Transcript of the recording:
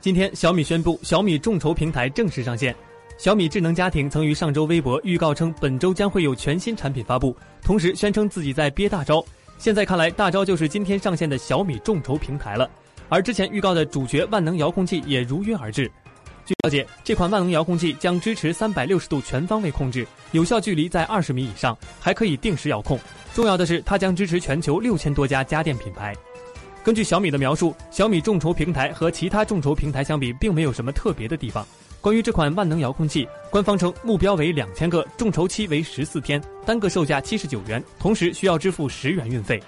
今天，小米宣布小米众筹平台正式上线。小米智能家庭曾于上周微博预告称，本周将会有全新产品发布，同时宣称自己在憋大招。现在看来，大招就是今天上线的小米众筹平台了。而之前预告的主角万能遥控器也如约而至。据了解，这款万能遥控器将支持三百六十度全方位控制，有效距离在二十米以上，还可以定时遥控。重要的是，它将支持全球六千多家家电品牌。根据小米的描述，小米众筹平台和其他众筹平台相比，并没有什么特别的地方。关于这款万能遥控器，官方称目标为两千个，众筹期为十四天，单个售价七十九元，同时需要支付十元运费。